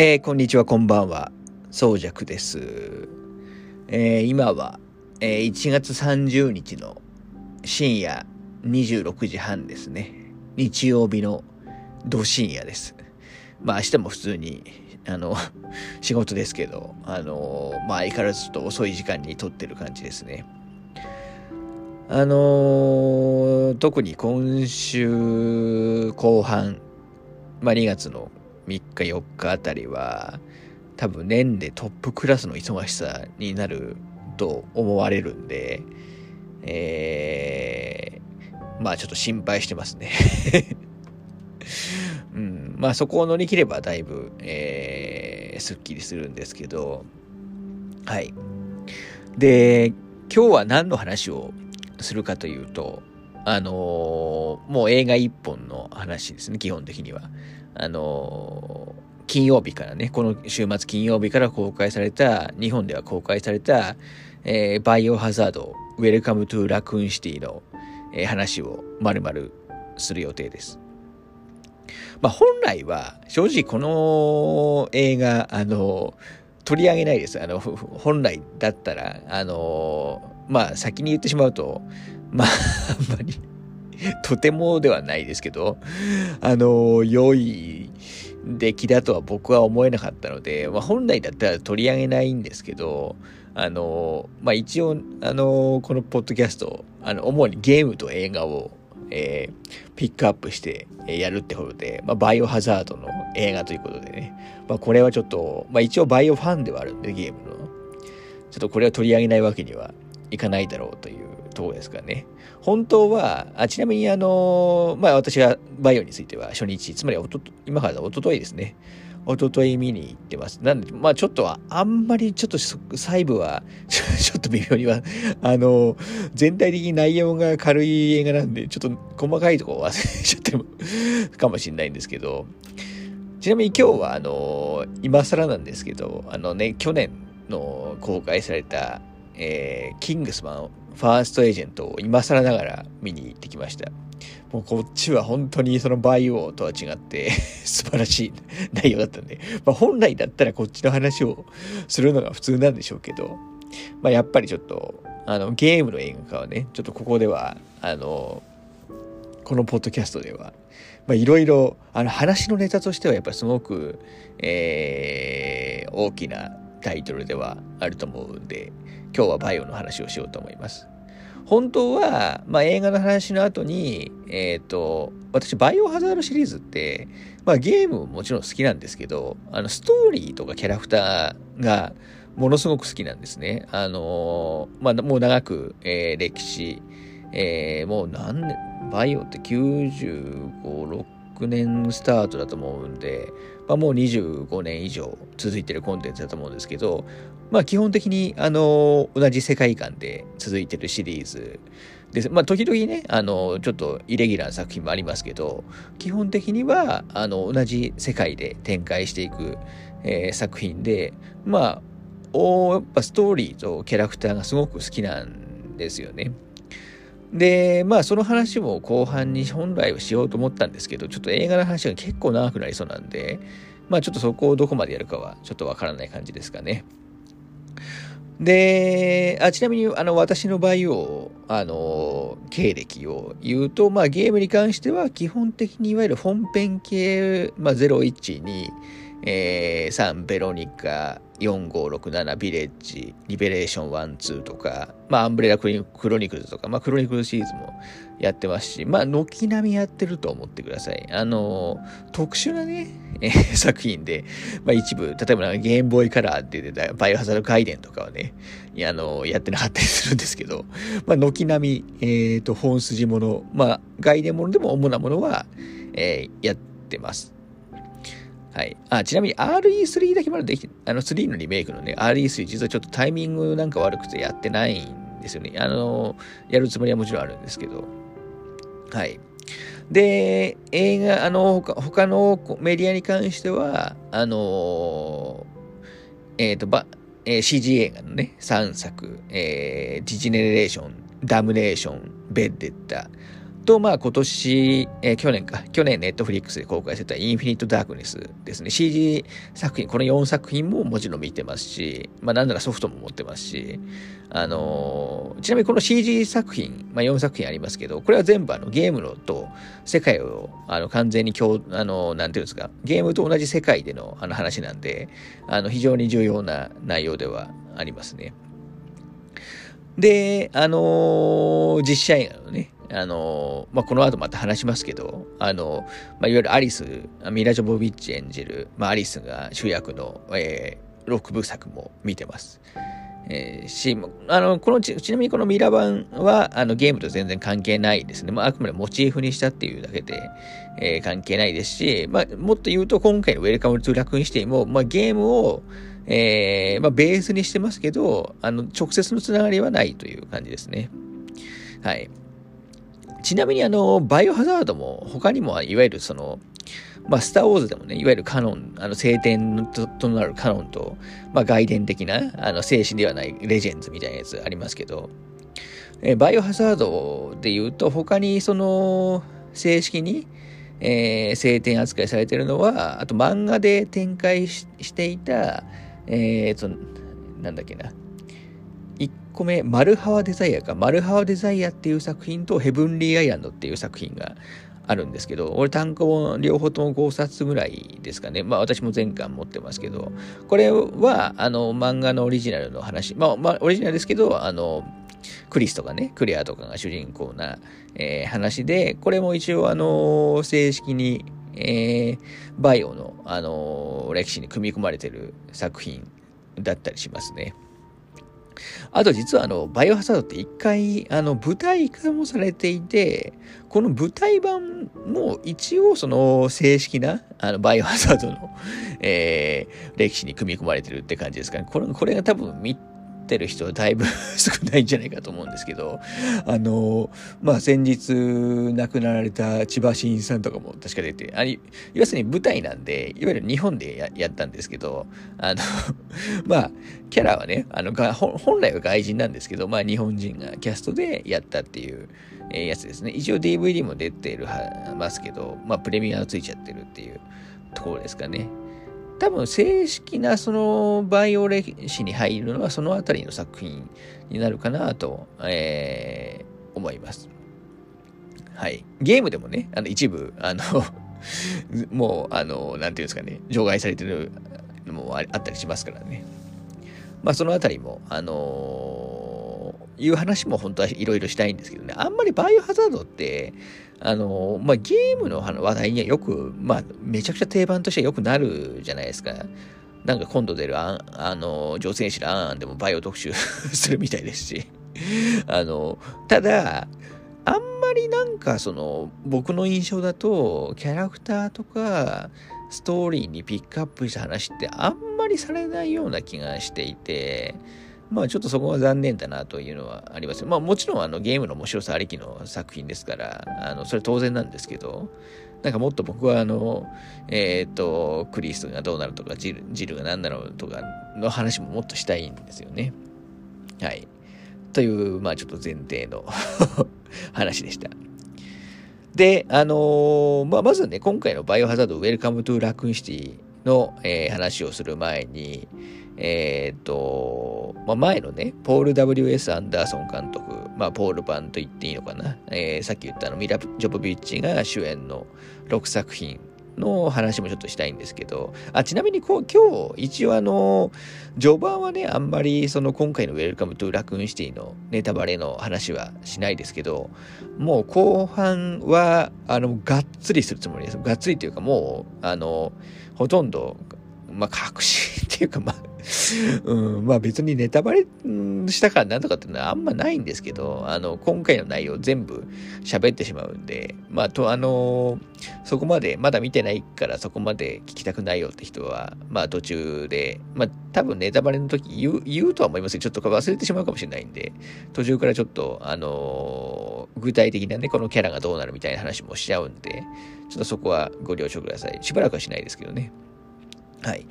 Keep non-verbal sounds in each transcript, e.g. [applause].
えー、こんにちは、こんばんは。宗尺です。えー、今は、えー、1月30日の深夜26時半ですね。日曜日のど深夜です。まあ明日も普通に、あの、[laughs] 仕事ですけど、あの、まあ相変わらずちょっと遅い時間に撮ってる感じですね。あの特に今週後半、まあ2月の3日4日あたりは多分年でトップクラスの忙しさになると思われるんで、えー、まあちょっと心配してますね [laughs] うん、まあそこを乗り切ればだいぶ、えー、すっきりするんですけど、はい。で、今日は何の話をするかというと、あのー、もう映画一本の話ですね、基本的には。あの、金曜日からね、この週末金曜日から公開された、日本では公開された、えー、バイオハザード、ウェルカムトゥラクーンシティの、えー、話をまるまるする予定です。まあ、本来は、正直この映画、あの、取り上げないです。あの、本来だったら、あの、まあ、先に言ってしまうと、まあ、あんまり [laughs] とてもではないですけど、あの、良い出来だとは僕は思えなかったので、まあ、本来だったら取り上げないんですけど、あの、まあ、一応、あの、このポッドキャスト、あの、主にゲームと映画を、えー、ピックアップして、えやるってことで、まあ、バイオハザードの映画ということでね、まあ、これはちょっと、まあ、一応バイオファンではあるんで、ゲームの。ちょっとこれを取り上げないわけにはいかないだろうというとこですかね。本当は、あちなみにあの、まあ私はバイオについては初日、つまりおと今からおとといですね。おととい見に行ってます。なんで、まあちょっとは、あんまりちょっと細部は [laughs] ちょっと微妙には、あの、全体的に内容が軽い映画なんで、ちょっと細かいところ忘れちゃってもかもしれないんですけど、ちなみに今日は、あの、今更なんですけど、あのね、去年の公開された、えー、キングスマン、ファーストエージェントを今更ながら見に行ってきました。もうこっちは本当にそのバイオとは違って [laughs] 素晴らしい内容だったんで、まあ、本来だったらこっちの話をするのが普通なんでしょうけど、まあ、やっぱりちょっとあのゲームの映画化はね、ちょっとここでは、あの、このポッドキャストでは、まあ、いろいろ、あの話のネタとしてはやっぱりすごく、えー、大きなタイトルではあると思うんで、今日はバイオの話をしようと思います。本当は、まあ、映画の話の後に、えっ、ー、と、私、バイオハザードシリーズって、まあ、ゲームももちろん好きなんですけど、あの、ストーリーとかキャラクターがものすごく好きなんですね。あのまあ、もう長く、えー、歴史、えー、もう何年、バイオって95、6 6年スタートだと思うんで、まあ、もう25年以上続いてるコンテンツだと思うんですけど、まあ基本的に、あの、同じ世界観で続いてるシリーズです。まあ時々ね、あの、ちょっとイレギュラーな作品もありますけど、基本的には、あの、同じ世界で展開していく、えー、作品で、まあ、おやっぱストーリーとキャラクターがすごく好きなんですよね。で、まあその話も後半に本来はしようと思ったんですけど、ちょっと映画の話が結構長くなりそうなんで、まあちょっとそこをどこまでやるかはちょっとわからない感じですかね。で、あちなみに、あの、私の場合を、あの、経歴を言うと、まあ、ゲームに関しては、基本的にいわゆる本編系、まあ、01に、えー、3、ベロニカ、4567ビレッジ、リベレーション1、2とか、まあ、アンブレラクロニクルズとか、まあ、クロニクルシリーズもやってますし、まあ、軒並みやってると思ってください。あの、特殊なね、[laughs] えー、作品で、まあ、一部、例えばゲームボーイカラーって出たバイオハザードガイデンとかはね、あの、やってなかったりするんですけど、まあ、軒並み、えっ、ー、と、本筋もの、まあ、外伝ものでも主なものは、えー、やってます。はい。あ、ちなみに RE3 だけまだできて、あの3のリメイクのね、RE3 実はちょっとタイミングなんか悪くてやってないんですよね。あの、やるつもりはもちろんあるんですけど。はい。で、映画、あの、他のメディアに関しては、あの、えっ、ー、と、ば、えー、CG 映画のね、3作、えー、ディジネレーション、ダムネーション、ヴェンデッタと、まあ今年、えー、去年か、去年ネットフリックスで公開されたインフィニット・ダークネスですね。CG 作品、この4作品ももちろん見てますし、まあなんならソフトも持ってますし、あのー、ちなみにこの CG 作品、まあ4作品ありますけど、これは全部あのゲームのと世界をあの完全に共、あのー、なんていうんですか、ゲームと同じ世界でのあの話なんで、あの非常に重要な内容ではありますね。で、あのー、実写映画のね、あの、まあ、この後また話しますけど、あの、まあ、いわゆるアリス、ミラ・ジョボビッチ演じる、まあ、アリスが主役の、えー、6部作も見てます。えー、し、あの、このち、ちなみにこのミラ版は、あの、ゲームと全然関係ないですね。まあ、あくまでモチーフにしたっていうだけで、えー、関係ないですし、まあ、もっと言うと、今回のウェルカムトゥラクーンシティも、まあ、ゲームを、えー、まあ、ベースにしてますけど、あの、直接のつながりはないという感じですね。はい。ちなみにあの、バイオハザードも他にもいわゆるその、まあ、スター・ウォーズでもね、いわゆるカノン、あの、聖典となるカノンと、まあ、外伝的な、あの、精神ではないレジェンズみたいなやつありますけど、えバイオハザードで言うと、他にその、正式に、えー、聖典扱いされてるのは、あと漫画で展開していた、えーと、なんだっけな、個目、マルハワデザイアか、マルハワデザイアっていう作品とヘブンリーアイランドっていう作品があるんですけど、俺単行本両方とも5冊ぐらいですかね。まあ私も全巻持ってますけど、これはあの漫画のオリジナルの話、まあ、まあ、オリジナルですけど、あの、クリスとかね、クレアとかが主人公な、えー、話で、これも一応あの、正式に、えー、バイオの、あの歴史に組み込まれてる作品だったりしますね。あと実はあの、バイオハザードって一回、あの、舞台化もされていて、この舞台版も一応その正式な、あの、バイオハザードの、えー、歴史に組み込まれてるって感じですかね。これ、これが多分ってる人だいぶ [laughs] 少ないんじゃないかと思うんですけど、あの、まあ、先日亡くなられた千葉真一さんとかも確か出て、あ要するに舞台なんで、いわゆる日本でやったんですけど、あの、[laughs] まあ、キャラはね、あの、本来は外人なんですけど、まあ、日本人がキャストでやったっていう、え、やつですね。一応 DVD も出てるはますけど、まあ、プレミアがついちゃってるっていうところですかね。多分正式なそのバイオ歴史に入るのはそのあたりの作品になるかなと、えー、思います。はい。ゲームでもね、あの一部、あの [laughs] もう、あの、なんていうんですかね、除外されてるのもあったりしますからね。まあそのあたりも、あのー、いう話も本当はいろいろしたいんですけどね、あんまりバイオハザードって、あの、まあ、ゲームの話題にはよく、まあ、めちゃくちゃ定番としてよくなるじゃないですか。なんか今度出るああの、女性誌のアンでもバイオ特集するみたいですし。[laughs] あの、ただ、あんまりなんかその、僕の印象だと、キャラクターとか、ストーリーにピックアップした話ってあんまりされないような気がしていて、まあちょっとそこは残念だなというのはあります。まあもちろんあのゲームの面白さありきの作品ですから、あのそれ当然なんですけど、なんかもっと僕はあの、えっ、ー、と、クリスがどうなるとか、ジルジルが何なのとかの話ももっとしたいんですよね。はい。という、まあちょっと前提の [laughs] 話でした。で、あのー、まあまずね、今回のバイオハザードウェルカムトゥーラクーンシティの、えー、話をする前に、えっ、と、まあ、前のね、ポール W.S. アンダーソン監督、まあ、ポール版と言っていいのかな、えー、さっき言ったあのミラ・ジョポビッチが主演の6作品の話もちょっとしたいんですけど、あちなみにこう今日一応あの、序盤はね、あんまりその今回のウェルカムトゥラクーンシティのネタバレの話はしないですけど、もう後半はあの、がっつりするつもりです。がっつりというかもう、あの、ほとんどまあ、核心っていうか、まあ、[laughs] うん、まあ別にネタバレしたからなんとかっていうのはあんまないんですけど、あの、今回の内容全部喋ってしまうんで、まあ、と、あのそこまで、まだ見てないからそこまで聞きたくないよって人は、まあ途中で、まあ多分ネタバレの時言う、言うとは思いますけど、ちょっと忘れてしまうかもしれないんで、途中からちょっと、あの具体的なね、このキャラがどうなるみたいな話もしちゃうんで、ちょっとそこはご了承ください。しばらくはしないですけどね。はい。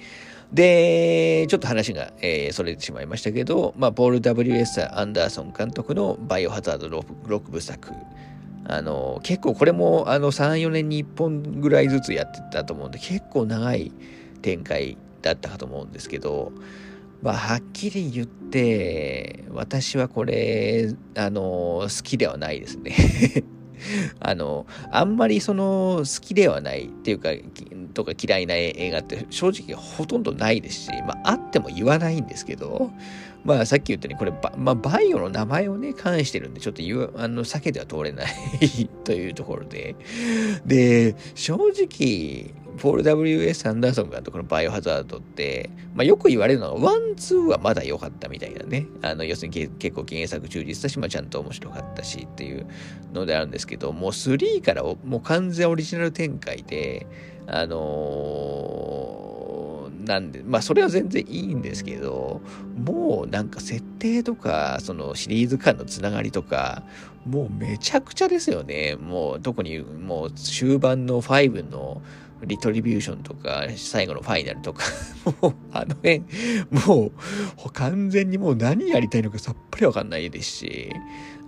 で、ちょっと話が、えー、それてしまいましたけど、まあ、ポール・ W.S. アンダーソン監督のバイオハザード 6, 部作、あの、結構これもあの3、4年に1本ぐらいずつやってたと思うんで、結構長い展開だったかと思うんですけど、まあ、はっきり言って、私はこれ、あの、好きではないですね [laughs] あの、あんまりその好きではないっていうか、とか嫌いな映画って正直ほとんどないですし、まああっても言わないんですけど、まあさっき言ったようにこれバ、まあ、バイオの名前をね、関してるんで、ちょっと言う、あの、避けては通れない [laughs] というところで。で、正直、ポール W.S. アンダーソン監督のバイオハザードって、まあ、よく言われるのが、ワン、ツーはまだ良かったみたいなね。あの、要するに結構原作忠実だし、まあ、ちゃんと面白かったしっていうのであるんですけど、もう3からもう完全オリジナル展開で、あのー、なんで、まあそれは全然いいんですけど、もうなんか設定とか、そのシリーズ間のつながりとか、もうめちゃくちゃですよね。もう特にもう終盤の5のリトリビューションとか、最後のファイナルとか [laughs] もう、あの辺、もう、完全にもう何やりたいのかさっぱりわかんないですし、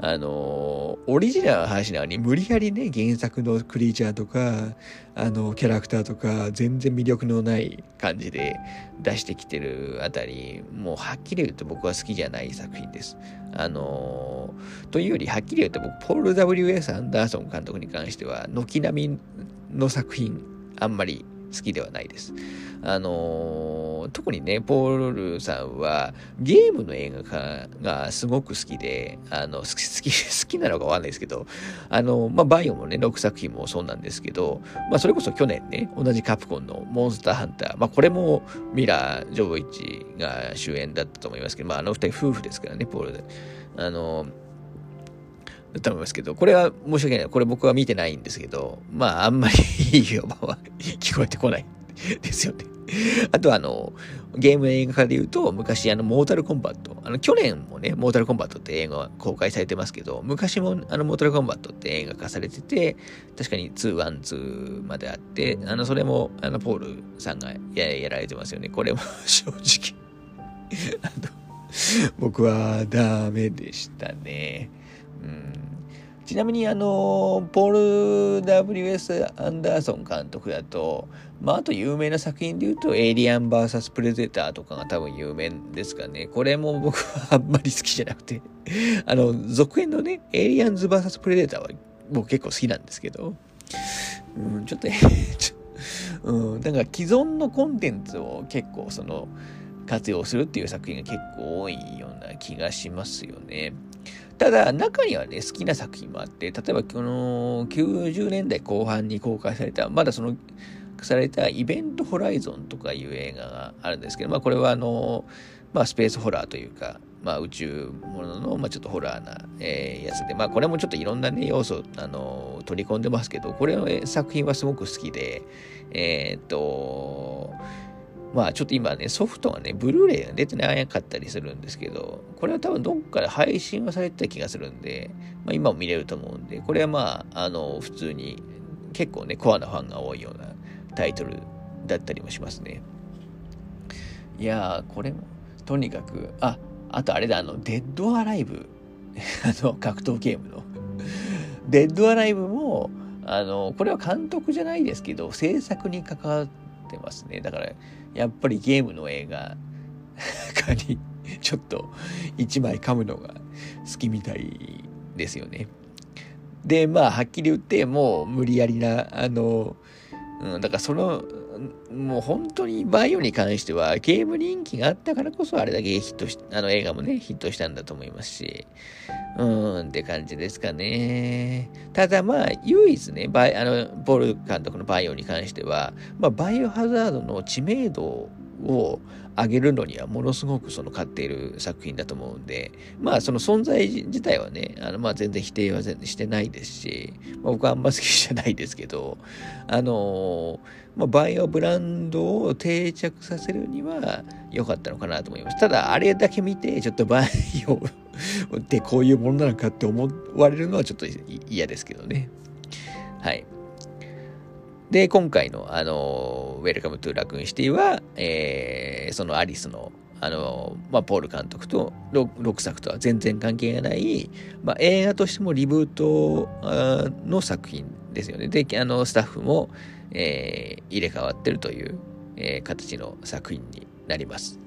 あの、オリジナルの話なのに無理やりね、原作のクリーチャーとか、あの、キャラクターとか、全然魅力のない感じで出してきてるあたり、もうはっきり言うと僕は好きじゃない作品です。あの、というより、はっきり言うと僕、ポール W.S. アンダーソン監督に関しては、軒並みの作品、あんまり好きではないです。あのー、特にね、ポールさんはゲームの映画化がすごく好きで、あの、好き、[laughs] 好き、好きなのかわかんないですけど、あの、まあ、バイオもね、6作品もそうなんですけど、まあ、それこそ去年ね、同じカプコンのモンスターハンター、まあ、これもミラー・ジョボイチが主演だったと思いますけど、まあ、あの二人夫婦ですからね、ポールで。あのだと思いますけど、これは申し訳ない。これ僕は見てないんですけど、まあ、あんまりいい評判は聞こえてこないですよね。[laughs] あとあの、ゲーム映画化で言うと、昔あの、モータルコンバット。あの、去年もね、モータルコンバットって映画公開されてますけど、昔もあの、モータルコンバットって映画化されてて、確かに2、1、2まであって、あの、それも、あの、ポールさんがややられてますよね。これも [laughs] 正直あの、僕はダメでしたね。ちなみにあの、ポール W.S. アンダーソン監督だと、まあ、あと有名な作品で言うと、エイリアン VS プレデターとかが多分有名ですかね。これも僕はあんまり好きじゃなくて、あの、続編のね、エイリアンズ VS プレデターは僕結構好きなんですけど、うん、ちょっと、[laughs] ょうん、なんか既存のコンテンツを結構その、活用するっていう作品が結構多いような気がしますよね。ただ、中にはね、好きな作品もあって、例えば、この90年代後半に公開された、まだその、されたイベントホライゾンとかいう映画があるんですけど、まあこれはあの、まあスペースホラーというか、まあ宇宙ものの、まあちょっとホラーな、えー、やつで、まあこれもちょっといろんなね、要素、あの、取り込んでますけど、これの作品はすごく好きで、えー、っと、まあちょっと今ね、ソフトがね、ブルーレイが出てなかったりするんですけど、これは多分どっかで配信はされてた気がするんで、まあ今も見れると思うんで、これはまあ、あの、普通に結構ね、コアなファンが多いようなタイトルだったりもしますね。いやー、これも、とにかく、あ、あとあれだ、あの、デッドアライブ、[laughs] あの、格闘ゲームのデッドアライブも、あの、これは監督じゃないですけど、制作に関わってますね。だから、やっぱりゲームの映画か [laughs] にちょっと一枚噛むのが好きみたいですよね。で、まあ、はっきり言って、もう無理やりな、あの、うん、だからその、もう本当にバイオに関してはゲーム人気があったからこそあれだけヒットし、あの映画もね、ヒットしたんだと思いますし、うーんって感じですかね。ただまあ、唯一ね、バイあの、ボール監督のバイオに関しては、まあ、バイオハザードの知名度を上げるのにはものすごくその買っている作品だと思うんで、まあその存在自体はね、あのまあ全然否定は全然してないですし、まあ、僕はあんま好きじゃないですけど、あのまあ、バイオブランドを定着させるには良かったのかなと思います。ただあれだけ見て、ちょっとバイオってこういうものなのかって思われるのはちょっと嫌ですけどね。はい。で、今回の、あの、ウェルカムトゥラクーンシティは、えー、そのアリスの、あの、まあ、ポール監督と6作とは全然関係がない、まあ、映画としてもリブートの作品ですよね。で、あの、スタッフも、えー、入れ替わってるという、えー、形の作品になります。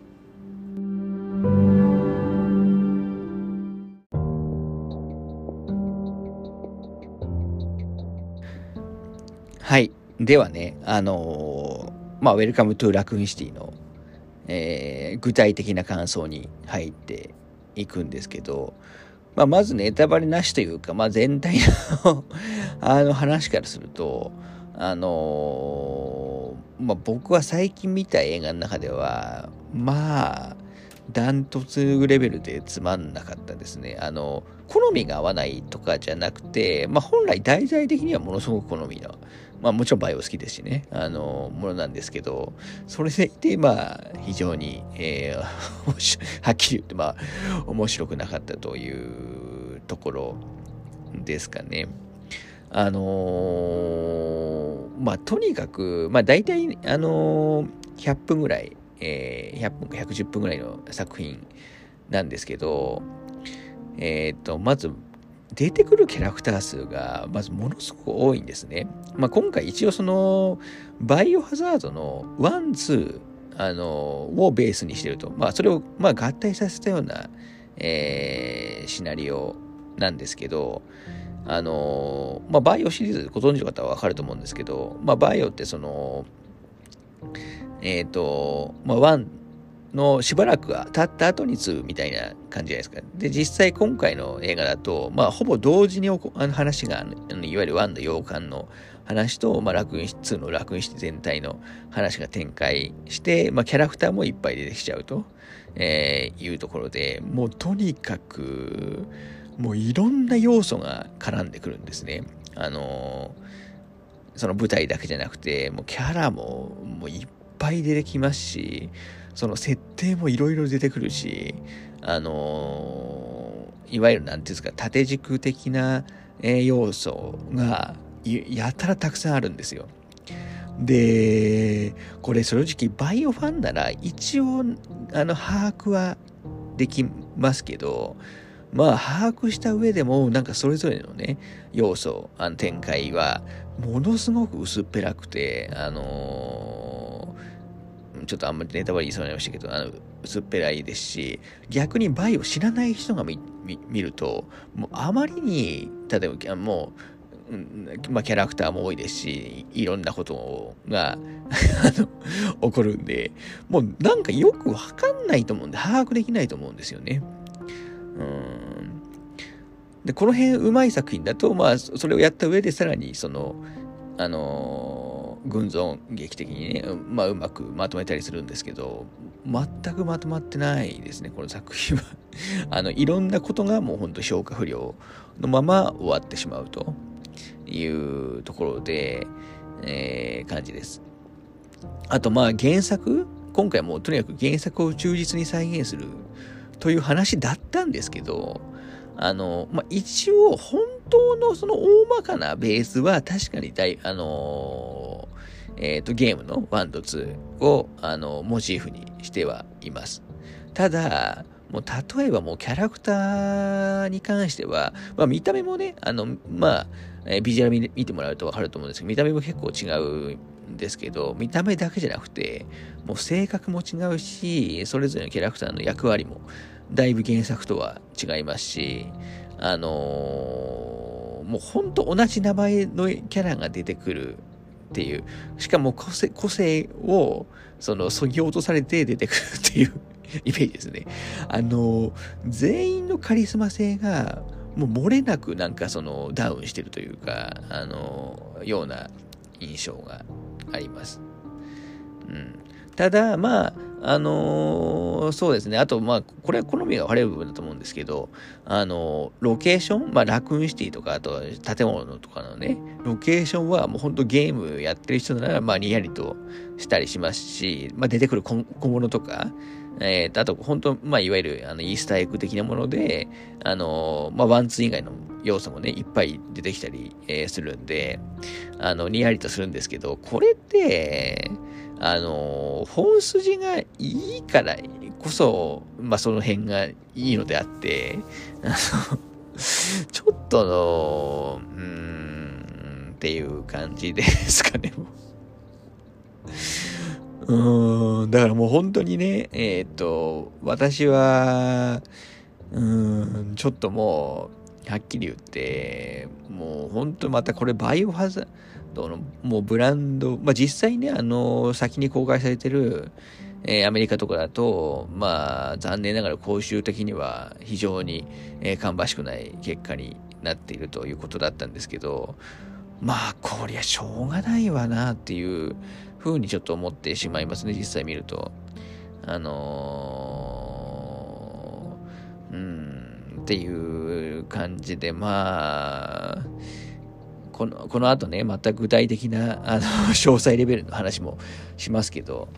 はい。ではね、あのー、まあ、ウェルカムトゥラクーンシティの、えー、具体的な感想に入っていくんですけど、まあ、まずネタバレなしというか、まあ、全体の [laughs] あの話からすると、あのー、まあ、僕は最近見た映画の中では、まあ、ダントツレベルでつまんなかったですね。あの、好みが合わないとかじゃなくて、まあ、本来題材的にはものすごく好みのまあもちろんバイオ好きですしね、あの、ものなんですけど、それでいて、まあ、非常に、えー、[laughs] はっきり言って、まあ、面白くなかったというところですかね。あのー、まあ、とにかく、まあ、大体、あのー、100分ぐらい、えー、100分か110分ぐらいの作品なんですけど、えっ、と、まず、出てくるキャラクター数がまずものすごく多いんですね。まあ、今回一応そのバイオハザードのワン、ツー、あのをベースにしてると。まあそれをまあ合体させたような、えー、シナリオなんですけど、あのまあバイオシリーズご存知の方はわかると思うんですけど、まあバイオってその、えっ、ー、と、まあワン、のしばらくが経った後に2みたいな感じじゃないですか。で、実際今回の映画だと、まあ、ほぼ同時にあの話が、あのいわゆるワンの洋館の話と、まあ、楽園2の楽園室全体の話が展開して、まあ、キャラクターもいっぱい出てきちゃうと、えー、いうところで、もうとにかく、もういろんな要素が絡んでくるんですね。あのその舞台だけじゃなくて、もうキャラももういっぱい出てきますし、その設定もいろいろ出てくるし、あのー、いわゆる何て言うんですか、縦軸的な、え要素がやたらたくさんあるんですよ。で、これ正直バイオファンなら一応、あの、把握はできますけど、まあ、把握した上でも、なんかそれぞれのね、要素、あの展開は、ものすごく薄っぺらくて、あのーちょっとあんまりネタバレ言いそうになりましたけど、あの、薄っぺらいですし、逆にバイを知らない人が見ると、もうあまりに、例えば、もう、まあ、キャラクターも多いですし、いろんなことが [laughs] 起こるんで、もうなんかよくわかんないと思うんで、把握できないと思うんですよね。うん。で、この辺うまい作品だと、まあ、それをやった上でさらに、その、あのー群像劇的にね、まあ、うまくまとめたりするんですけど、全くまとまってないですね、この作品は。[laughs] あの、いろんなことがもうほんと消化不良のまま終わってしまうというところで、えー、感じです。あと、まあ、原作今回もとにかく原作を忠実に再現するという話だったんですけど、あの、まあ、一応、本当のその大まかなベースは確かに大、あのえっ、と、ゲームの1と2を、あの、モチーフにしてはいます。ただ、もう例えばもうキャラクターに関しては、まあ見た目もね、あの、まあ、え、ビジュアル見見てもらうとわかると思うんですけど、見た目も結構違うんですけど、見た目だけじゃなくて、もう性格も違うし、それぞれのキャラクターの役割もだいぶ原作とは違いますし、あのー、もうほんと同じ名前のキャラが出てくるっていう、しかも個性個性を、その、そぎ落とされて出てくるっていう [laughs] イメージですね。あの、全員のカリスマ性が、もう漏れなくなんかそのダウンしてるというか、あの、ような印象があります。うん。ただ、まあ、あのー、そうですね。あと、まあ、これは好みが悪い部分だと思うんですけど、あのー、ロケーション、まあ、ラクーンシティとか、あと建物とかのね、ロケーションはもう本当ゲームやってる人なら、まあ、にやりとしたりしますし、まあ、出てくる小物とか、えー、あと、本当まあ、いわゆる、あの、イースターエッグ的なもので、あのー、まあ、ワンツー以外の要素もね、いっぱい出てきたり、えー、するんで、あの、にやりとするんですけど、これって、あの、本筋がいいから、こそ、まあその辺がいいのであって、[laughs] ちょっとの、うーん、っていう感じですかね、う。ん、だからもう本当にね、えっ、と、私は、うん、ちょっともう、はっきり言って、もう本当またこれバイオハザードのもうブランド、まあ実際ね、あの、先に公開されてる、えー、アメリカとかだと、まあ、残念ながら公衆的には非常に、えー、芳しくない結果になっているということだったんですけど、まあ、こりゃしょうがないわなっていうふうにちょっと思ってしまいますね、実際見ると。あのー、うん、っていう感じで、まあ、この、この後ね、また具体的な、あの、[laughs] 詳細レベルの話もしますけど、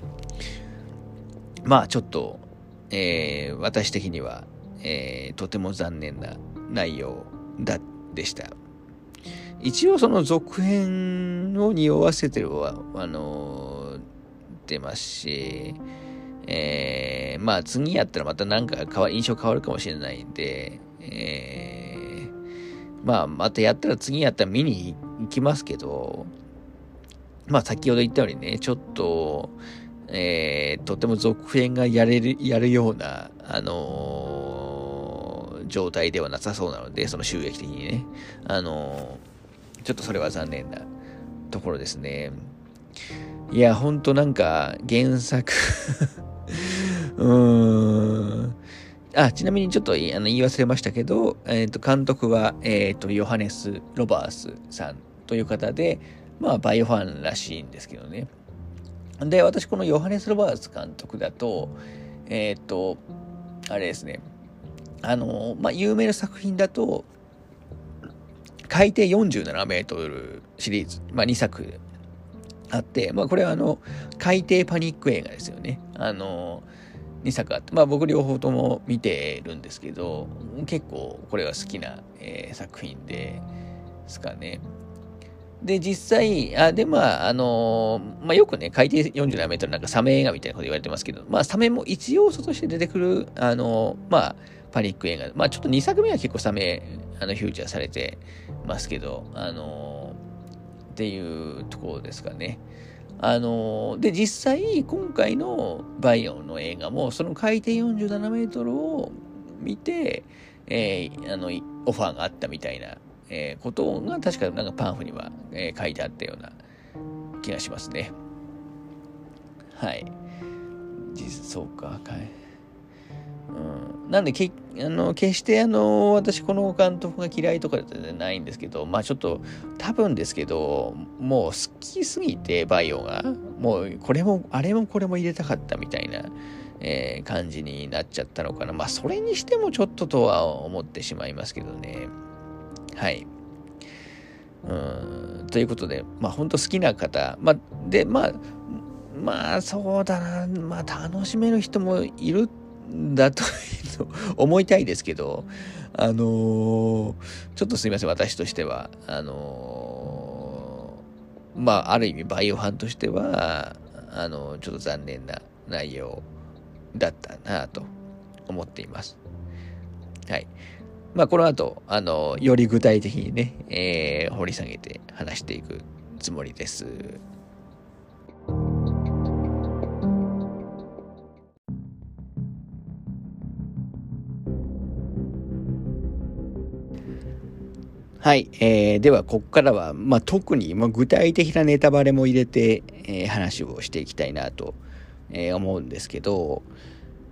まあちょっと、えー、私的には、えー、とても残念な内容だでした。一応その続編を匂わせてるは、あの、出ますし、えー、まあ次やったらまたなんか変わ印象変わるかもしれないんで、えー、まあまたやったら次やったら見に行きますけど、まあ先ほど言ったようにね、ちょっと、えー、とても続編がやれる、やるような、あのー、状態ではなさそうなので、その収益的にね。あのー、ちょっとそれは残念なところですね。いや、ほんとなんか、原作 [laughs] うーん。あ、ちなみにちょっとあの言い忘れましたけど、えっ、ー、と、監督は、えっ、ー、と、ヨハネス・ロバースさんという方で、まあ、バイオファンらしいんですけどね。で、私このヨハネス・ロバーツ監督だと、えっ、ー、と、あれですね、あの、まあ、有名な作品だと、海底47メートルシリーズ、まあ、2作あって、まあ、これはあの、海底パニック映画ですよね。あの、2作あって、まあ、僕両方とも見てるんですけど、結構これは好きな、えー、作品ですかね。で、実際、あで、まあ、あのー、まあ、よくね、海底47メートルなんかサメ映画みたいなこと言われてますけど、まあ、サメも一要素として出てくる、あのー、まあ、パニック映画。まあ、ちょっと2作目は結構サメ、あの、フューチャーされてますけど、あのー、っていうところですかね。あので、実際、今回のバイオンの映画も、その海底47メートルを見て、えー、あの、オファーがあったみたいなえー、ことが確かなんかパンフには、えー、書いてあったような気がしますね。はい。実そうか、はい。うん、なんでけあの決してあの私この監督が嫌いとかじゃないんですけどまあちょっと多分ですけどもう好きすぎてバイオが。もうこれもあれもこれも入れたかったみたいな、えー、感じになっちゃったのかな。まあそれにしてもちょっととは思ってしまいますけどね。はい。うん、ということで、まあ本当好きな方、まあ、で、まあ、まあそうだな、まあ楽しめる人もいるんだと思いたいですけど、あのー、ちょっとすみません、私としては、あのー、まあある意味バイオファンとしては、あのー、ちょっと残念な内容だったなと思っています。はい。まあ、この後、あの、より具体的にね、え、掘り下げて話していくつもりです。はい。えー、では、ここからは、まあ、特に、まあ、具体的なネタバレも入れて、えー、話をしていきたいなと、えー、思うんですけど、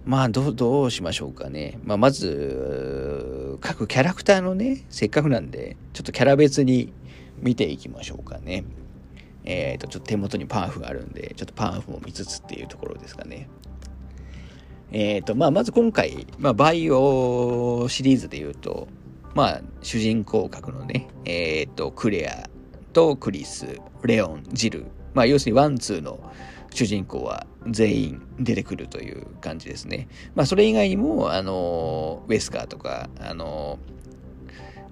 まあ、どう、どうしましょうかね。まあ、まず、各キャラクターのね、せっかくなんで、ちょっとキャラ別に見ていきましょうかね。えっ、ー、と、ちょっと手元にパンフがあるんで、ちょっとパンフも見つつっていうところですかね。えっ、ー、と、まあ、まず今回、まあ、バイオシリーズで言うと、まあ、主人公格のね、えっ、と、クレアとクリス、レオン、ジル、まあ、要するにワン、ツーの主人公は全員出てくるという感じですね。まあ、それ以外にも、あの、ウェスカーとか、あの、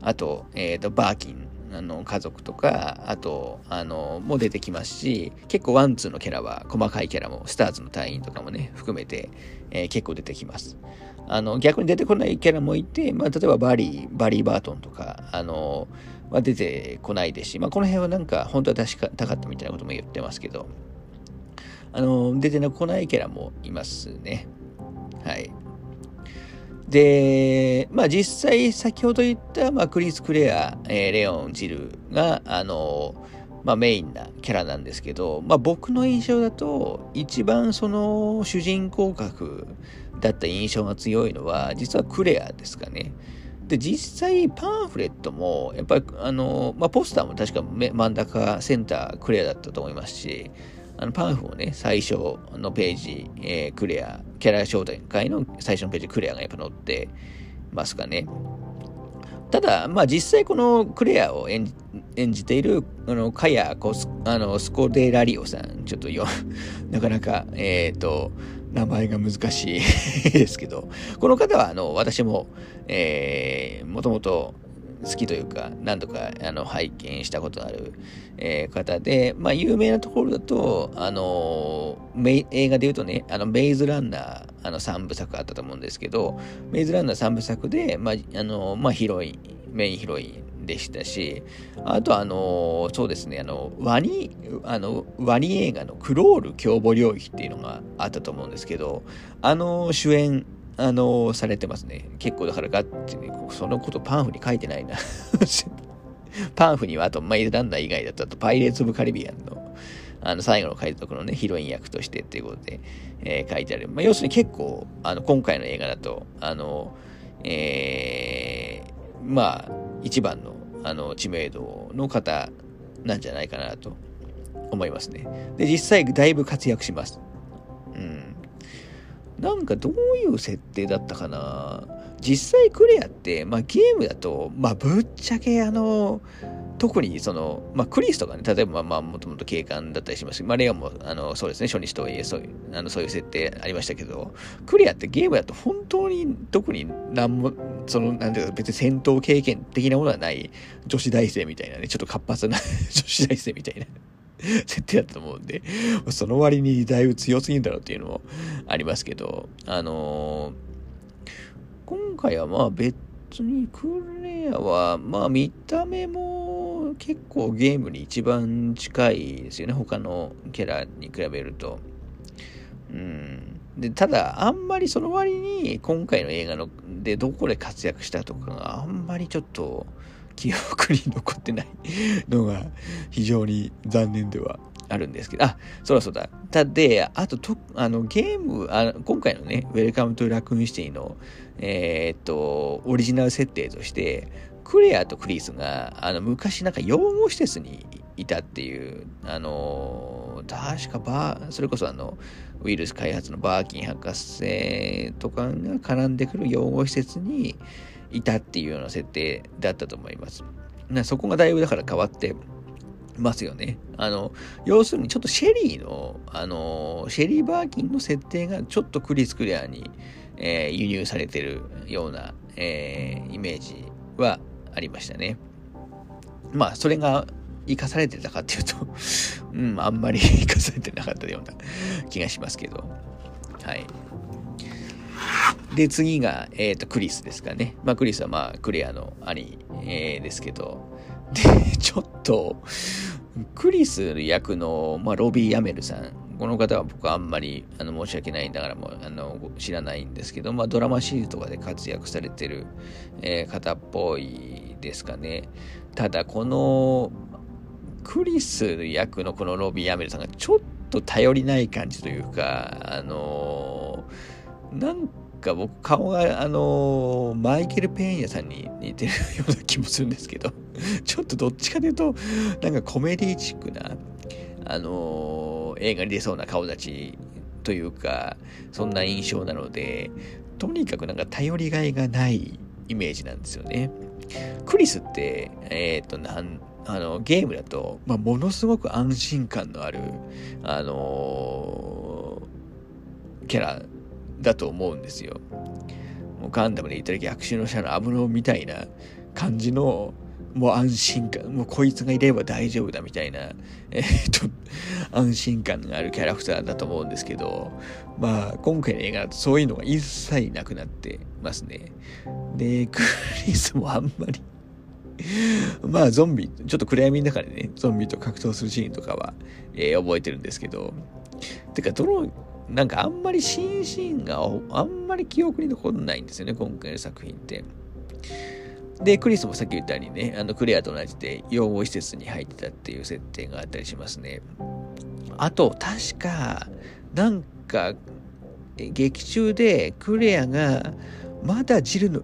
あと、えっ、ー、と、バーキンあの家族とか、あと、あの、も出てきますし、結構ワンツーのキャラは、細かいキャラも、スターズの隊員とかもね、含めて、えー、結構出てきます。あの、逆に出てこないキャラもいて、まあ、例えばバリー、バリー・バートンとか、あの、は出てこないですし、まあ、この辺はなんか、本当は確かたかったみたいなことも言ってますけど、あの、出てこないキャラもいますね。はい。で、まあ実際先ほど言った、まあ、クリス・クレア、えー、レオン・ジルが、あの、まあ、メインなキャラなんですけど、まあ、僕の印象だと一番その主人公格だった印象が強いのは実はクレアですかね。で実際パンフレットもやっぱりあの、まあ、ポスターも確か真ん中センタークレアだったと思いますしあのパンフもね最初のページ、えー、クレアキャラ招待会の最初のページクレアがやっぱ載ってますかね。ただ、まあ実際このクレアを演じ演じている、あの、カヤコス、あの、スコデラリオさん、ちょっとよ、[laughs] なかなか、えっ、ー、と、名前が難しいですけど、この方は、あの、私も、えー、もともと好きというか、何度か、あの、拝見したことある、えー、方で、まあ、有名なところだと、あの、映画で言うとね、あの、メイズランナー、あの、3部作あったと思うんですけど、メイズランナー3部作で、まあ、あの、まあ、ヒロイン、メインヒロイン、でしたし、あとあの、そうですね、あの、ワニ、あの、ワニ映画のクロール凶暴領域っていうのがあったと思うんですけど、あの、主演、あの、されてますね。結構だからガッチね、そのことパンフに書いてないな。[laughs] パンフにはあと、マイズランナー以外だと、あと、パイレーツ・オブ・カリビアンの、あの、最後の海賊のね、ヒロイン役としてっていうことで、えー、書いてある。まあ、要するに結構、あの、今回の映画だと、あの、えー、まあ、一番のあの知名度の方なんじゃないかなと思いますね。で、実際だいぶ活躍します。なんかどういう設定だったかな。実際クレアって、まあゲームだと、まあぶっちゃけあの、特にその、まあ、クリスとかね、例えばまあ、もともと警官だったりします。まあ、レオも、あの、そうですね、初日とはいえ、そういう、あの、そういう設定ありましたけど、クリアってゲームだと本当に、特に何も、その、なんていうか、別に戦闘経験的なものはない女子大生みたいなね、ちょっと活発な [laughs] 女子大生みたいな。設定だったと思うんで、その割にだいぶ強すぎんだろうっていうのもありますけど、あのー、今回はまあ別にクールレアは、まあ見た目も結構ゲームに一番近いですよね他のキャラに比べると。うん、でただあんまりその割に今回の映画のでどこで活躍したとかがあんまりちょっと記憶に残ってないのが非常に残念ではあるんですけど、あ、そうだそうだ。たで、あとと、あの、ゲーム、あ今回のね、ウェルカムトゥラクーンシティの、えー、っと、オリジナル設定として、クレアとクリスが、あの、昔なんか養護施設にいたっていう、あの、確かバー、それこそあの、ウイルス開発のバーキン博士とかが絡んでくる養護施設にいたっていうような設定だったと思います。なそこがだいぶだから変わってますよね。あの、要するにちょっとシェリーの、あの、シェリー・バーキンの設定がちょっとクリス・クレアに、えー、輸入されてるような、えー、イメージはありましたね。まあ、それが生かされてたかっていうと [laughs] うん、あんまり生かされてなかったような気がしますけど。はい。で、次が、えっ、ー、と、クリスですかね。まあ、クリスはまあ、クレアの兄、えー、ですけど、で、[laughs] ちょっと、クリス役の、まあ、ロビー・ヤメルさんこの方は僕はあんまりあの申し訳ないんだからもうあの知らないんですけど、まあ、ドラマシリーズとかで活躍されてる、えー、方っぽいですかね。ただこのクリス役のこのロビー・アメルさんがちょっと頼りない感じというか、あのー、なんか僕顔があの、マイケル・ペーニャさんに似てるような気もするんですけど、[laughs] ちょっとどっちかというと、なんかコメディチックな、あの映画に出そうな顔立ちというか、そんな印象なので、とにかくなんか頼りがいがないイメージなんですよね。クリスって、えっ、ー、と、なんあのゲームだと、まあ、ものすごく安心感のある、あのー、キャラだと思うんですよ。もうガンダムで言ったら逆襲の者のアムロみたいな感じのもう安心感、もうこいつがいれば大丈夫だみたいな、[laughs] えー、っと、安心感があるキャラクターだと思うんですけど、まあ、今回の映画だとそういうのが一切なくなってますね。で、クリスもあんまり [laughs] まあ、ゾンビ、ちょっと暗闇の中でね、ゾンビと格闘するシーンとかは、えー、覚えてるんですけど、てか、どの、なんかあんまり新シーンがあんまり記憶に残んないんですよね、今回の作品って。で、クリスもさっき言ったようにね、あのクレアと同じで養護施設に入ってたっていう設定があったりしますね。あと、確か、なんか、劇中でクレアがまだジルの、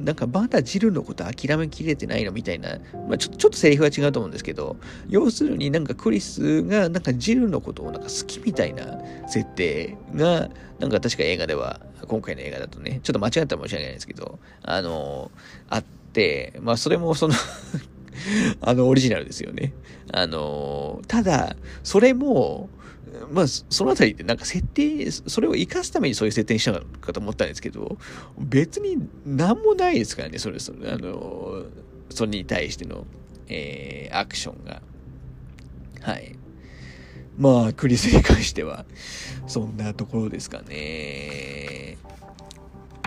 なんかまだジルのこと諦めきれてないのみたいな、まあ、ちょちょっとセリフは違うと思うんですけど、要するになんかクリスがなんかジルのことをなんか好きみたいな設定が、なんか確か映画では、今回の映画だとね、ちょっと間違ったら申し訳ないですけど、あの、あって、まあそれもその [laughs] あの、オリジナルですよね。あの、ただ、それも、まあ、そのあたりでなんか設定、それを活かすためにそういう設定にしたのかと思ったんですけど、別に何もないですからね、それ、それ、あの、それに対しての、えー、アクションが。はい。まあ、クリスに関しては、そんなところですかね。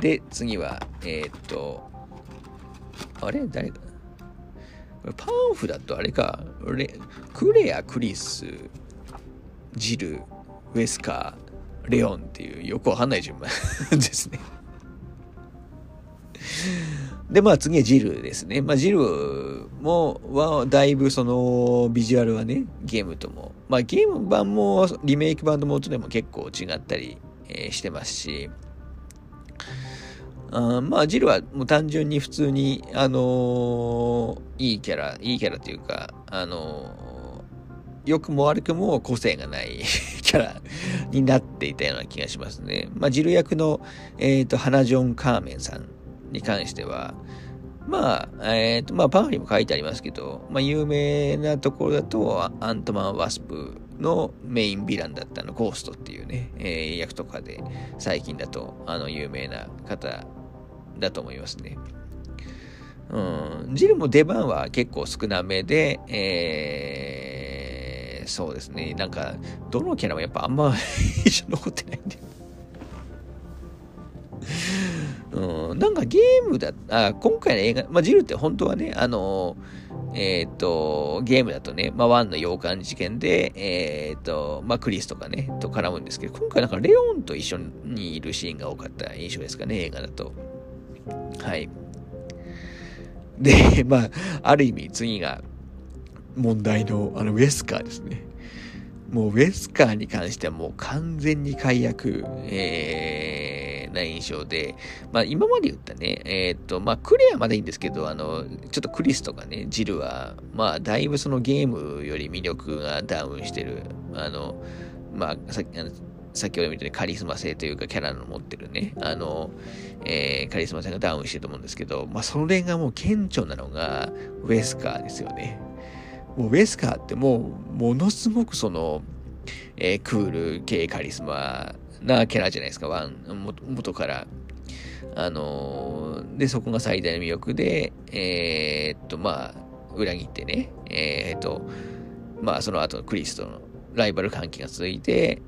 で、次は、えー、っと、あれ？誰かパンフだとあれか、クレア、クリス、ジル、ウェスカー、レオンっていうよくわかんない順番 [laughs] ですねで、まあ次はジルですね。まあジルも、は、だいぶそのビジュアルはね、ゲームとも。まあゲーム版もリメイク版の元でも結構違ったり、えー、してますし、あまあ、ジルはもう単純に普通に、あのー、いいキャラ、いいキャラというか、あのー、良くも悪くも個性がない [laughs] キャラになっていたような気がしますね。まあ、ジル役の、えっ、ー、と、ハナ・ジョン・カーメンさんに関しては、まあ、えっ、ー、と、まあ、パンフにも書いてありますけど、まあ、有名なところだと、アントマン・ワスプのメインヴィランだったの、ゴーストっていうね、えー、役とかで、最近だと、あの、有名な方だと思いますね。うん、ジルも出番は結構少なめで、えー、そうですね、なんか、どのキャラもやっぱあんま [laughs] 印象残ってないんで。うん、なんかゲームだ、あ、今回の映画、まあ、ジルって本当はね、あの、えっ、ー、と、ゲームだとね、まあ、ワンの洋館事件で、えっ、ー、と、まあ、クリスとかね、と絡むんですけど、今回なんかレオンと一緒にいるシーンが多かった印象ですかね、映画だと。はい。で、まあ、ある意味次が問題のあのウェスカーですね。もうウェスカーに関してはもう完全に解約、えー、な印象で、まあ今まで言ったね、えー、っと、まあクレアまでいいんですけど、あの、ちょっとクリスとかね、ジルは、まあだいぶそのゲームより魅力がダウンしてる、あの、まあさっき、あの先ほど見たようにカリスマ性というかキャラの持ってるね、あの、えー、カリスマ性がダウンしてると思うんですけど、まあ、それがもう顕著なのが、ウェスカーですよね。もうウェスカーってもう、ものすごくその、えー、クール系カリスマなキャラじゃないですか、ワン、元から。あのー、で、そこが最大の魅力で、えー、っと、まあ、裏切ってね、えー、っと、まあ、その後、クリスとのライバル関係が続いて、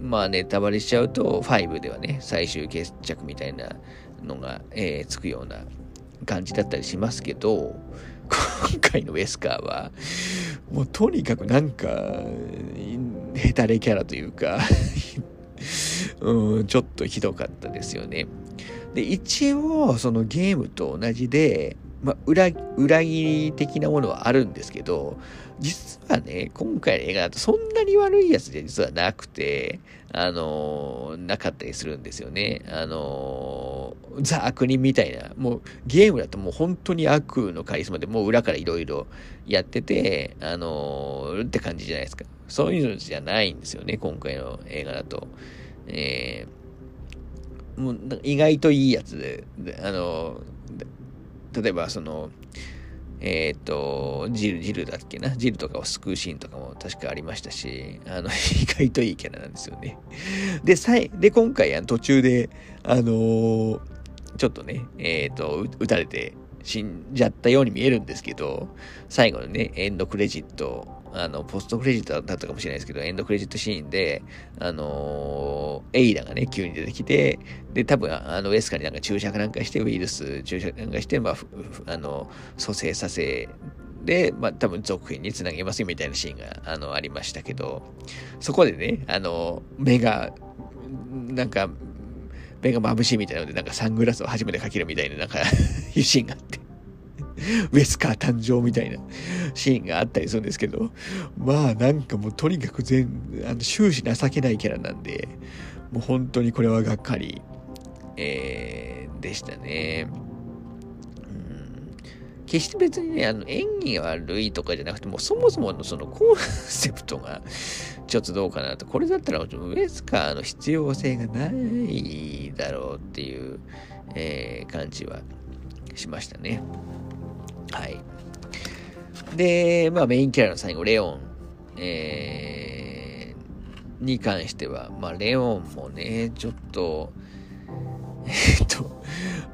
まあネタバレしちゃうと、5ではね、最終決着みたいなのが、えー、つくような感じだったりしますけど、今回のウェスカーは、もうとにかくなんか、ヘタレキャラというか [laughs] うん、ちょっとひどかったですよね。で、一応、そのゲームと同じで、まあ、裏、裏切り的なものはあるんですけど、実はね、今回の映画だとそんなに悪いやつじゃ実はなくて、あのー、なかったりするんですよね。あのー、ザ・悪人みたいな、もうゲームだともう本当に悪のカリスマでもう裏からいろいろやってて、あのー、って感じじゃないですか。そういうのじゃないんですよね、今回の映画だと。えー、もう意外といいやつで、あの例えばその、えっ、ー、と、ジル、ジルだっけな？ジルとかを救うシーンとかも確かありましたし、あの、[laughs] 意外といいキャラなんですよね。で、さい、で、今回、あの途中で、あのー、ちょっとね、えっ、ー、と、撃たれて死んじゃったように見えるんですけど、最後のね、エンドクレジット、あの、ポストクレジットだったかもしれないですけど、エンドクレジットシーンで、あのー、エイダがね、急に出てきて、で、多分、あの、ウエスカになんか注射なんかして、ウイルス注射なんかして、まあ、あの、蘇生させで、まあ、多分続編につなげますよみたいなシーンが、あの、ありましたけど、そこでね、あの、目が、なんか、目が眩しいみたいなので、なんかサングラスを初めてかけるみたいな、なんか [laughs] いうシーンがあって、ウェスカー誕生みたいなシーンがあったりするんですけど、まあなんかもうとにかく全、あの終始情けないキャラなんで、もう本当にこれはがっかり、えー、でしたね。決して別にね、あの、演技が悪いとかじゃなくて、もうそもそものそのコンセプトがちょっとどうかなと。これだったら、ウェスカーの必要性がないだろうっていう、えー、感じはしましたね。はい。で、まあメインキャラの最後、レオン、えー、に関しては、まあレオンもね、ちょっと、[laughs] えっと、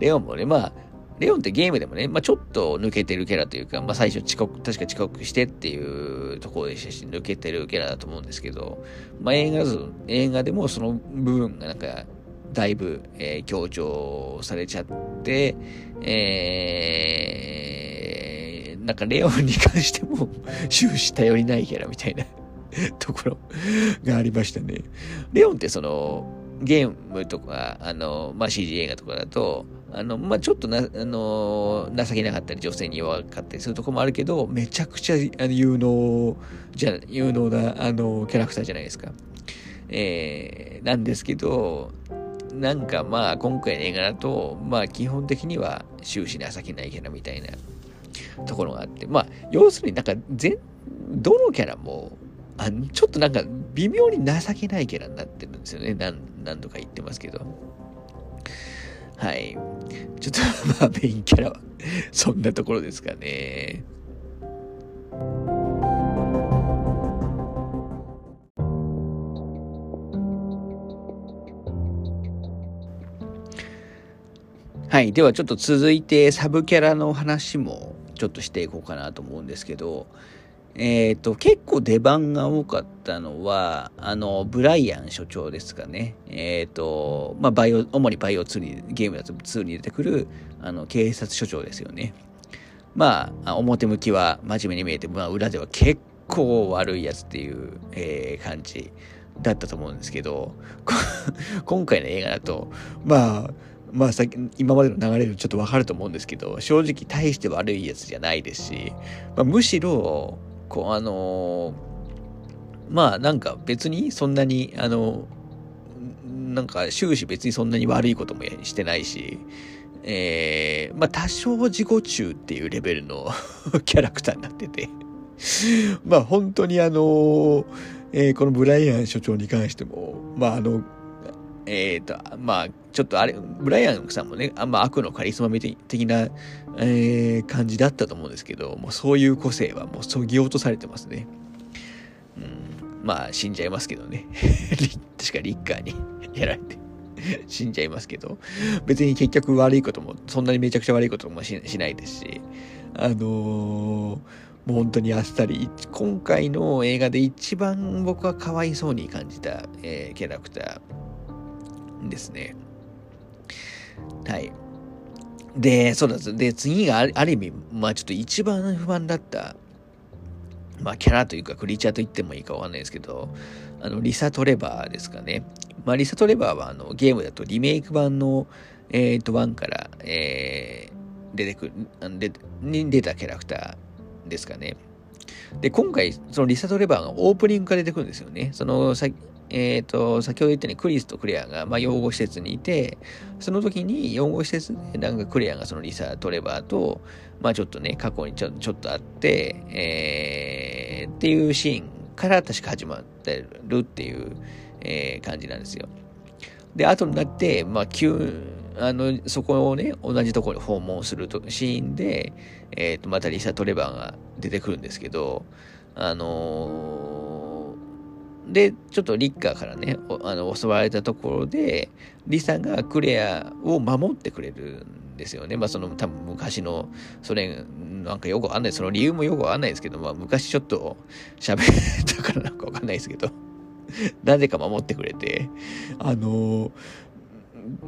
レオンもね、まあ、レオンってゲームでもね、まあ、ちょっと抜けてるキャラというか、まあ、最初遅刻、確か遅刻してっていうところでしたし、抜けてるキャラだと思うんですけど、まあ、映画、映画でもその部分がなんか、だいぶ、えー、強調されちゃって、えー、なんかレオンに関しても [laughs] 終始頼りないキャラみたいな [laughs] ところがありましたね。レオンってその、ゲームとか、あの、まあ、CG 映画とかだと、あの、まあ、ちょっとな、あの、情けなかったり、女性に弱かったりするとこもあるけど、めちゃくちゃあの有能、じゃ、有能な、あの、キャラクターじゃないですか。えー、なんですけど、なんかまあ、今回の映画だと、まあ、基本的には終始情けないキャラみたいなところがあって、まあ、要するになんか、全、どのキャラも、あちょっとなんか、微妙に情けないキャラになってるんですよね。何、何度か言ってますけど。はい。ちょっとまあメインキャラは [laughs] そんなところですかね。はい。ではちょっと続いてサブキャラの話もちょっとしていこうかなと思うんですけど、えっ、ー、と、結構出番が多かったのは、あの、ブライアン所長ですかね。えっ、ー、と、まあ、バイオ、主にバイオ2に、ゲームだと2に出てくる、あの、警察署長ですよね。まあ、表向きは真面目に見えて、まあ、裏では結構悪いやつっていう、えー、感じだったと思うんですけど、[laughs] 今回の映画だと、まあ、まあさ今までの流れでちょっとわかると思うんですけど、正直大して悪いやつじゃないですし、まあ、むしろ、こう、あのまあなんか別にそんなに、あのなんか終始別にそんなに悪いこともしてないし、えー、まあ多少自己中っていうレベルの [laughs] キャラクターになっててまあ本当にあのえー、このブライアン所長に関しても、まああの、えっ、ー、と、まあ、ちょっとあれ、ブライアンさんもね、あんま悪のカリスマ的な、えー、感じだったと思うんですけど、もうそういう個性はもうそぎ落とされてますね。うん、まあ、死んじゃいますけどね。[laughs] 確かリッカーに [laughs] やられて死んじゃいますけど、別に結局悪いことも、そんなにめちゃくちゃ悪いこともしないですし、あのー、もう本当にあっさり、今回の映画で一番僕はかわいそうに感じた、えー、キャラクター、ですね。はい。で、そうなんです。で、次がある意味、まあちょっと一番不安だった、まあキャラというかクリーチャーと言ってもいいかわかんないですけど、あの、リサ・トレバーですかね。まあリサ・トレバーはあのゲームだとリメイク版の、えっ、と、1から、えー、出てくる、でに出たキャラクターですかね。で、今回、そのリサ・トレバーがオープニングから出てくるんですよね。その、さえっ、ー、と、先ほど言ったようにクリスとクレアが、まあ、養護施設にいて、その時に養護施設で、なんかクレアがそのリサ・トレバーと、まあちょっとね、過去にちょちょっとあって、えー、っていうシーンから確か始まってるっていう、えー、感じなんですよ。で、後になって、まあ急、あの、そこをね、同じところに訪問するとシーンで、えっ、ー、と、またリサ・トレバーが出てくるんですけど、あのーで、ちょっとリッカーからね、あの襲われたところで、リサがクレアを守ってくれるんですよね。まあその多分昔の、それ、なんかよくわかんない、その理由もよくわかんないですけど、まあ昔ちょっと喋ったからなんかわかんないですけど、[laughs] なぜか守ってくれて、あのー、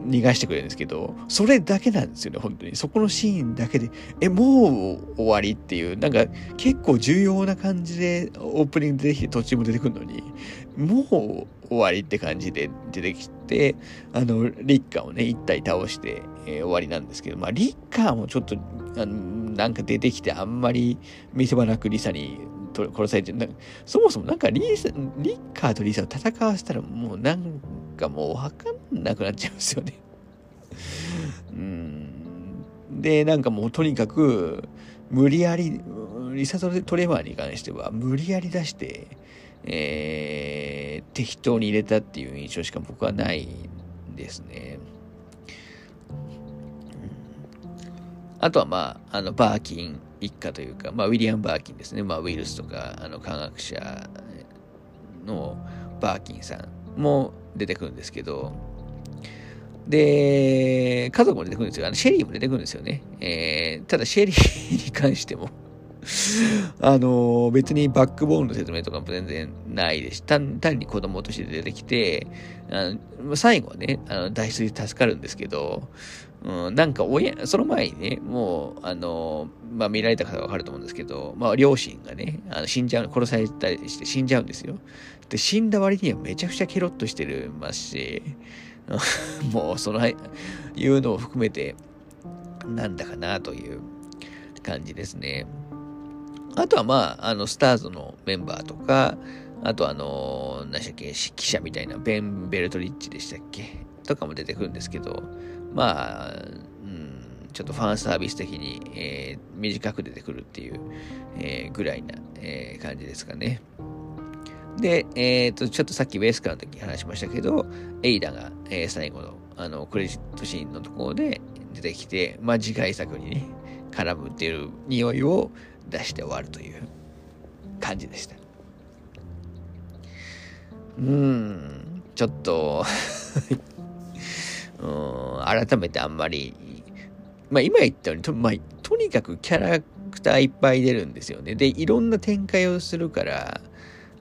逃がしてくれるんですけど、それだけなんですよね、本当に。そこのシーンだけで、え、もう終わりっていう、なんか結構重要な感じでオープニング出てきて途中も出てくるのに、もう終わりって感じで出てきて、あの、リッカーをね、一体倒して、えー、終わりなんですけど、まあ、リッカーもちょっと、あのなんか出てきてあんまり見せ場なくリサに殺されてそもそもなんかリーサリッカーとリーサを戦わせたらもうなんかもう分かんなくなっちゃうんですよね。うんでなんかもうとにかく無理やりリサトレバーに関しては無理やり出して、えー、適当に入れたっていう印象しか僕はないですね。あとはまあ、あの、バーキン一家というか、まあ、ウィリアム・バーキンですね。まあ、ウイルスとか、あの、科学者のバーキンさんも出てくるんですけど、で、家族も出てくるんですよ。あのシェリーも出てくるんですよね。えー、ただ、シェリーに関しても [laughs] あの、別にバックボーンの説明とかも全然ないですし、単単に子供として出てきて、あの最後はね、あの脱出で助かるんですけど、うん、なんか親、その前にね、もう、あの、まあ、見られた方がわかると思うんですけど、まあ、両親がね、あの死んじゃう、殺されたりして死んじゃうんですよ。で、死んだ割にはめちゃくちゃケロッとしてるますし、[laughs] もう、その、いうのを含めて、なんだかなという感じですね。あとはまあ、あの、スターズのメンバーとか、あとあの、何でしたっけ、指揮者みたいなベン・ベルトリッチでしたっけとかも出てくるんですけど、まあ、うん、ちょっとファンサービス的に、えー、短く出てくるっていう、えー、ぐらいな、えー、感じですかね。で、えっ、と、ちょっとさっきウェスカーの時に話しましたけど、エイダが、え最後の、あの、クレジットシーンのところで出てきて、まあ、次回作にね、絡むっていう匂いを出して終わるという感じでした。うーん、ちょっと改めてあんまり、まあ今言ったようにと、まあ、とにかくキャラクターいっぱい出るんですよね。で、いろんな展開をするから、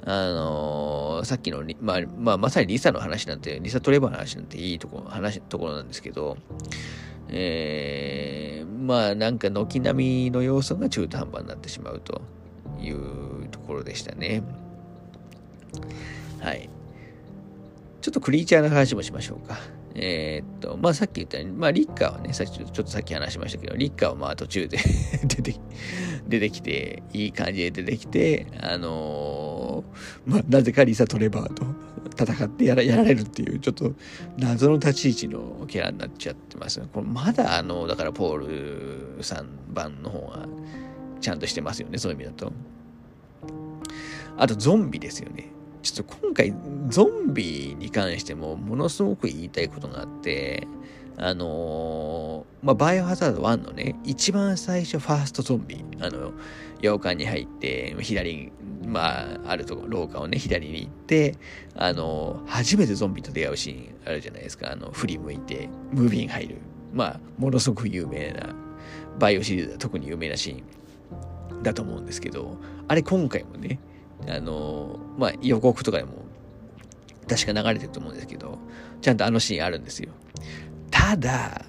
あのー、さっきの、まあ、まあ、まさにリサの話なんて、リサトレバーの話なんていいとこ、話、ところなんですけど、えー、まあなんか軒並みの要素が中途半端になってしまうというところでしたね。はい。ちょっとクリーチャーの話もしましょうか。えー、っと、まあさっき言ったように、まあリッカーはね、さっきちょっとさっき話しましたけど、リッカーはまあ途中で [laughs] 出て、出てきて、いい感じで出てきて、あのー、まあなぜかリサ・トレバーと戦ってやらやられるっていう、ちょっと謎の立ち位置のキャラになっちゃってます。これまだあの、だからポールさん版の方がちゃんとしてますよね、そういう意味だと。あとゾンビですよね。ちょっと今回、ゾンビに関してもものすごく言いたいことがあって、あのー、まあ、バイオハザード1のね、一番最初、ファーストゾンビ、あの、洋館に入って、左、まあ、あるとこ、廊下をね、左に行って、あのー、初めてゾンビと出会うシーンあるじゃないですか。あの、振り向いて、ムービーに入る。まあ、ものすごく有名な、バイオシリーズは特に有名なシーンだと思うんですけど、あれ今回もね、あの、まあ、予告とかでも、確か流れてると思うんですけど、ちゃんとあのシーンあるんですよ。ただ、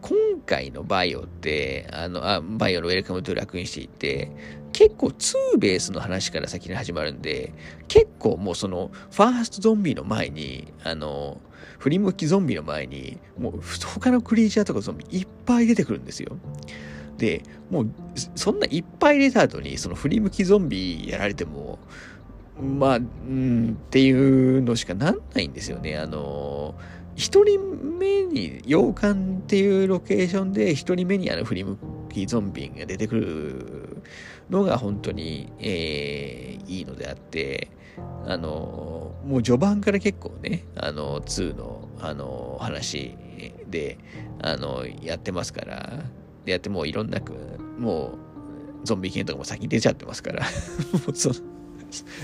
今回のバイオって、あの、あバイオのウェルカムトゥラクーンシティって、結構2ベースの話から先に始まるんで、結構もうその、ファーストゾンビの前に、あの、振り向きゾンビの前に、もう他のクリーチャーとかゾンビいっぱい出てくるんですよ。で、もう、そんないっぱい出た後に、その振り向きゾンビやられても、まあ、うん、っていうのしかなんないんですよね。あの、一人目に、洋館っていうロケーションで、一人目にあの振り向きゾンビが出てくるのが本当に、えー、いいのであって、あの、もう序盤から結構ね、あの、2の、あの、話で、あの、やってますから、でやってもういろんな、もうゾンビ犬とかも先に出ちゃってますから [laughs] もうそ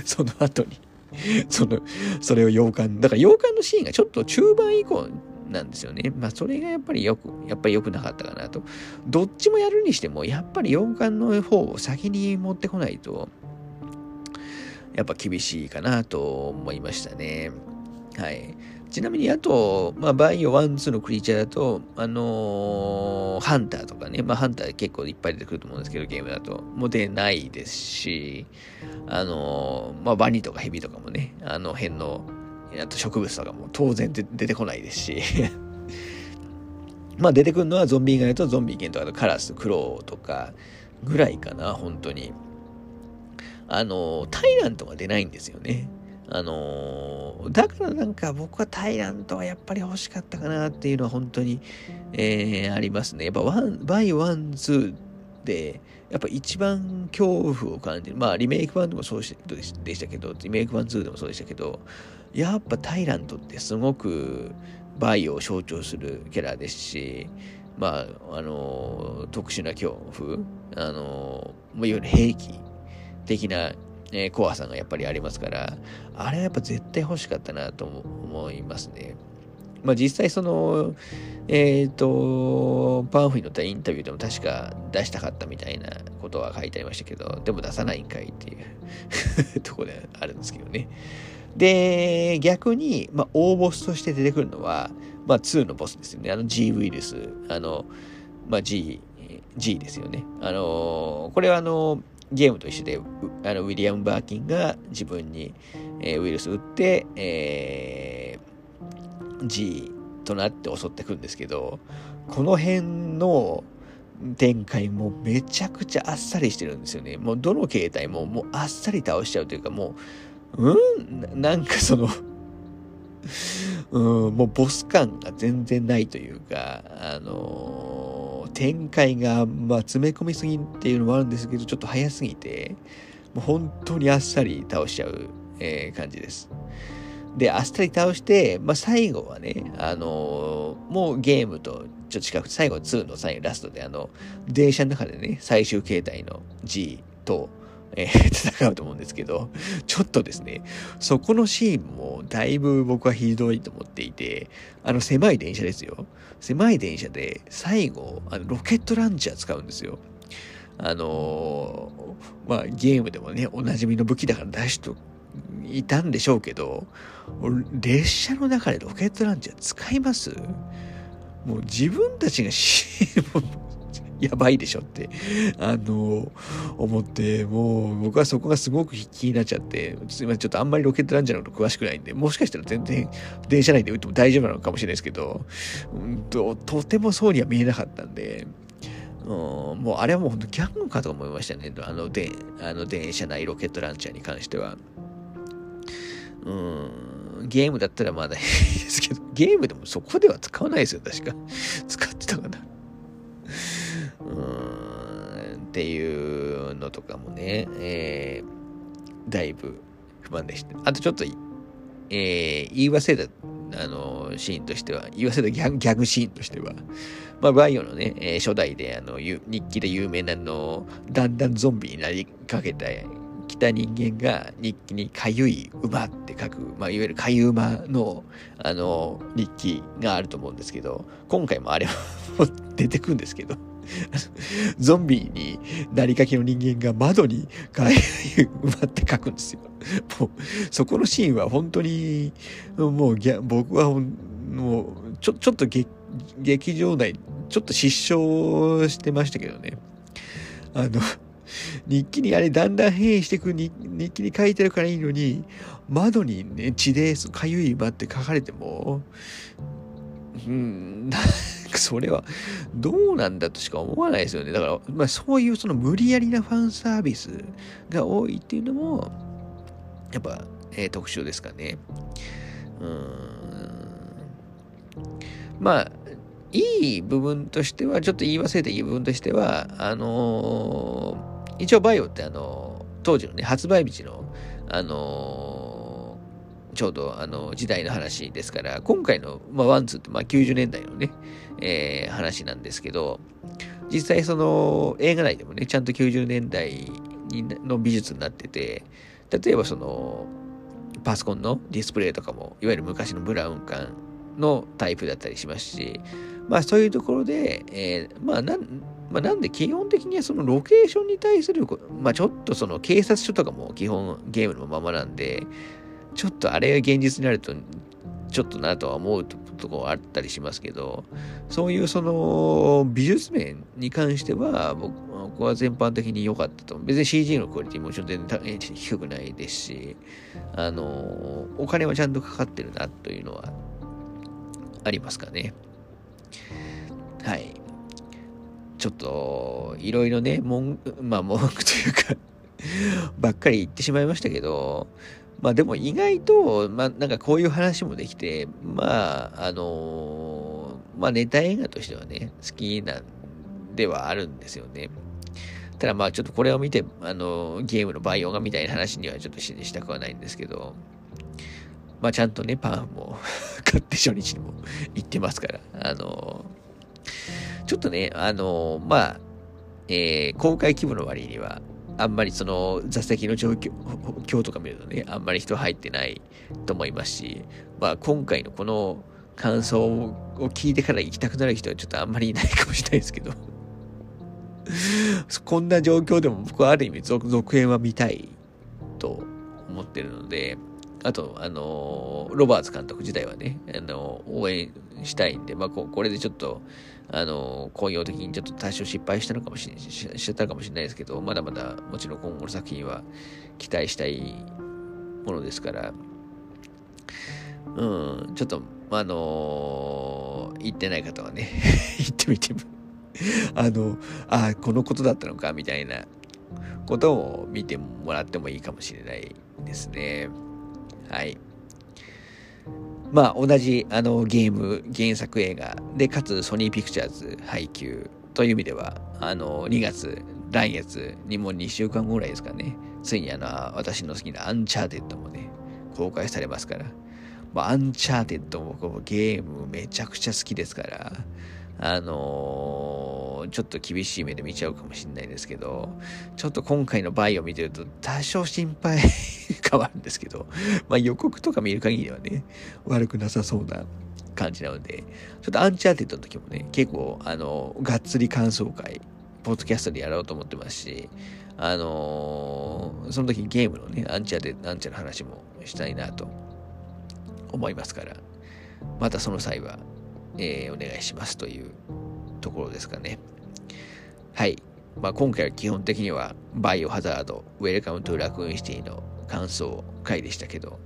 その後に [laughs] その、それを洋館、だから洋館のシーンがちょっと中盤以降なんですよね。まあ、それがやっぱりよく、やっぱり良くなかったかなと。どっちもやるにしても、やっぱり洋館の方を先に持ってこないと、やっぱ厳しいかなと思いましたね。はい。ちなみに、あと、まあ、バイオ1、2のクリーチャーだと、あのー、ハンターとかね、まあ、ハンター結構いっぱい出てくると思うんですけど、ゲームだと、もう出ないですし、あのー、まあ、バニとかヘビとかもね、あの辺の、あと植物とかも当然出てこないですし [laughs] まあ、出てくるのはゾンビ以外だとゾンビ犬とかカラス、クロウとかぐらいかな、本当に。あのー、タイラントが出ないんですよね。あのー、だからなんか僕はタイラントはやっぱり欲しかったかなっていうのは本当に、えー、ありますね。やっぱワン、バイオワン、ツーで、やっぱ一番恐怖を感じる。まあリメイク版でもそうでしたけど、リメイク版2でもそうでしたけど、やっぱタイラントってすごくバイオを象徴するキャラですし、まあ、あの、特殊な恐怖、あの、いわゆる兵器的なえー、怖さがやっぱりありますから、あれはやっぱ絶対欲しかったなと思いますね。まあ実際その、えっ、ー、と、パンフに載ったインタビューでも確か出したかったみたいなことは書いてありましたけど、でも出さないんかいっていうところであるんですけどね。で、逆に、まあ、大ボスとして出てくるのは、まあ、2のボスですよね。あの G ウイルス、あの、まあ、G、G ですよね。あの、これはあの、ゲームと一緒で、あのウィリアム・バーキンが自分に、えー、ウイルス打って、えー、G となって襲ってくるんですけど、この辺の展開もめちゃくちゃあっさりしてるんですよね。もうどの形態ももうあっさり倒しちゃうというか、もう、うん？[laughs] なんかそのうん、もうボス感が全然ないというか、あのー展開が、まあ、詰め込みすぎっていうのもあるんですけど、ちょっと早すぎて、もう本当にあっさり倒しちゃう、えー、感じです。で、あっさり倒して、まあ、最後はね、あのー、もうゲームとちょっと近く、最後2の最後ラストで、あの、電車の中でね、最終形態の G と、え、[laughs] 戦うと思うんですけど、ちょっとですね、そこのシーンもだいぶ僕はひどいと思っていて、あの狭い電車ですよ。狭い電車で最後、あのロケットランチャー使うんですよ。あのー、まあゲームでもね、おなじみの武器だから出しといたんでしょうけど、列車の中でロケットランチャー使います？もう自分たちがやばいでしょって、あの、思って、もう僕はそこがすごく気になっちゃって、すいません、ちょっとあんまりロケットランチャーのこと詳しくないんで、もしかしたら全然電車内で撃っても大丈夫なのかもしれないですけど、うんと、とてもそうには見えなかったんで、うん、もうあれはもう本当ギャングかと思いましたね。あの、で、あの電車内ロケットランチャーに関しては。うん、ゲームだったらまだいいですけど、ゲームでもそこでは使わないですよ、確か。使ってたかな。うん、っていうのとかもね、えー、だいぶ不満でした。あとちょっと、えー、言い忘れた、あの、シーンとしては、言い忘れたギャギャグシーンとしては、まあ、バイオのね、えー、初代で、あの、日記で有名なの、だんだんゾンビになりかけた、来た人間が日記にかゆい馬って書く、まあ、いわゆるかゆ馬の、あの、日記があると思うんですけど、今回もあれは [laughs] 出てくんですけど、ゾンビになりかけの人間が窓に埋まって書くんですよ。もう、そこのシーンは本当に、もう僕はもう、ちょ、ちょっと劇場内、ちょっと失笑してましたけどね。あの、日記にあれだんだん変異してく日記に書いてるからいいのに、窓にね、血でかゆい場って書かれても、うん、それはどうなんだとしか思わないですよね。だから、まあそういうその無理やりなファンサービスが多いっていうのも、やっぱ、えー、特徴ですかね。うん。まあ、いい部分としては、ちょっと言い忘れたいい部分としては、あのー、一応バイオってあのー、当時のね、発売日の、あのーちょうどあの時代の話ですから、今回の、まあ、ワンツーってまあ90年代のね、えー、話なんですけど、実際その映画内でもね、ちゃんと90年代の美術になってて、例えばその、パソコンのディスプレイとかも、いわゆる昔のブラウン管のタイプだったりしますし、まあそういうところで、えー、まあなん、まあ、なんで基本的にはそのロケーションに対する、まあちょっとその警察署とかも基本ゲームのままなんで、ちょっとあれが現実になると、ちょっとなとは思うとこあったりしますけど、そういうその美術面に関しては僕は全般的に良かったと。別に CG のクオリティもちろん全然低くないですし、あの、お金はちゃんとかかってるなというのはありますかね。はい。ちょっと、いろいろね、文、まあ文句というか [laughs] ばっかり言ってしまいましたけど、まあでも意外と、まあなんかこういう話もできて、まあ、あのー、まあネタ映画としてはね、好きなんではあるんですよね。ただまあちょっとこれを見て、あのー、ゲームのバイオガみたいな話にはちょっとしたくはないんですけど、まあちゃんとね、パンも買って初日にも行ってますから、あのー、ちょっとね、あのまあ、えー、公開規模の割には、あんまりその座席の状況今日とか見るとね、あんまり人入ってないと思いますし、まあ今回のこの感想を聞いてから行きたくなる人はちょっとあんまりいないかもしれないですけど。[laughs] こんな状況でも僕はある意味続編は見たいと思ってるので、あと、あのロバーツ監督自体はね、あの応援したいんで、まあこ、これでちょっと、あの、工業的にちょっと多少失敗したのかもしれない、ししったかもしれないですけど、まだまだもちろん今後の作品は期待したいものですから、うん、ちょっと、あのー、行ってない方はね、[laughs] 行ってみてもあの、あ、このことだったのか、みたいなことを見てもらってもいいかもしれないですね。はい。まあ、同じあのゲーム、原作映画。で、かつソニーピクチャーズ配給という意味では、あの、2月、来月にも2週間後ぐらいですかね、ついにあの、私の好きなアンチャーテッドもね、公開されますから、まあ、アンチャーテッドもこうゲームめちゃくちゃ好きですから、あのー、ちょっと厳しい目で見ちゃうかもしれないですけど、ちょっと今回のバイオを見てると多少心配はあるんですけど、まあ予告とか見る限りではね、悪くなさそうな感じなので、ちょっとアンチャーテッドの時もね、結構、あの、がっつり感想会、ポッドキャストでやろうと思ってますし、あのー、その時ゲームのね、アンチャーで、アンチャーの話もしたいなと思いますから、またその際はえー、お願いしますというところですかね。はい。まあ、今回は基本的にはバイオハザード、ウェルカムトゥラクーンシティの感想回でしたけど、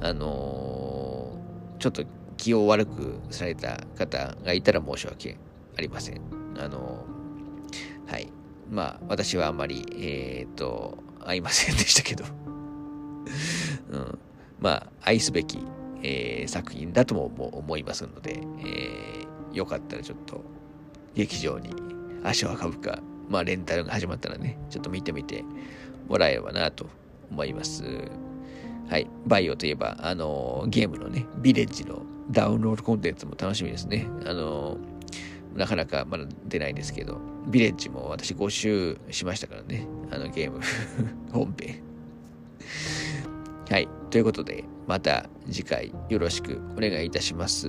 あのー、ちょっと気を悪くされた方がいたら申し訳ありません。あのー、はい。まあ、私はあまり、えっ、と、会いませんでしたけど、[laughs] うん、まあ、愛すべきえー、作品だとも思いますので、えー、よかったらちょっと劇場に足を運ぶか、まあレンタルが始まったらね、ちょっと見てみてもらえればなと思います。はい。バイオといえば、あのー、ゲームのね、ビレッジのダウンロードコンテンツも楽しみですね。あのー、なかなかまだ出ないですけど、ビレッジも私5周しましたからね、あのゲーム [laughs] 本編。はい。ということで、また次回よろしくお願いいたします。